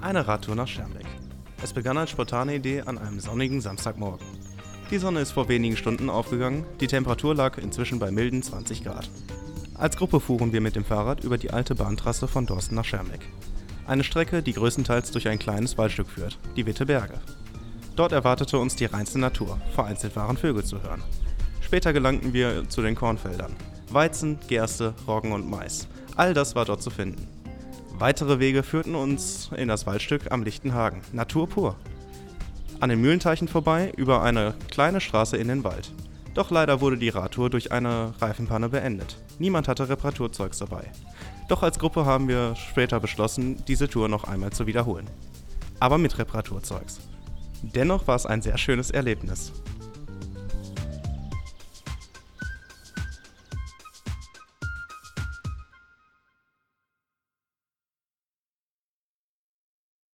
Eine Radtour nach Schermbeck. Es begann als spontane Idee an einem sonnigen Samstagmorgen. Die Sonne ist vor wenigen Stunden aufgegangen, die Temperatur lag inzwischen bei milden 20 Grad. Als Gruppe fuhren wir mit dem Fahrrad über die alte Bahntrasse von Dorsten nach Schermbeck. Eine Strecke, die größtenteils durch ein kleines Waldstück führt, die Witte Berge. Dort erwartete uns die reinste Natur, vereinzelt waren Vögel zu hören. Später gelangten wir zu den Kornfeldern. Weizen, Gerste, Roggen und Mais. All das war dort zu finden. Weitere Wege führten uns in das Waldstück am Lichtenhagen. Natur pur. An den Mühlenteichen vorbei, über eine kleine Straße in den Wald. Doch leider wurde die Radtour durch eine Reifenpanne beendet. Niemand hatte Reparaturzeugs dabei. Doch als Gruppe haben wir später beschlossen, diese Tour noch einmal zu wiederholen. Aber mit Reparaturzeugs. Dennoch war es ein sehr schönes Erlebnis.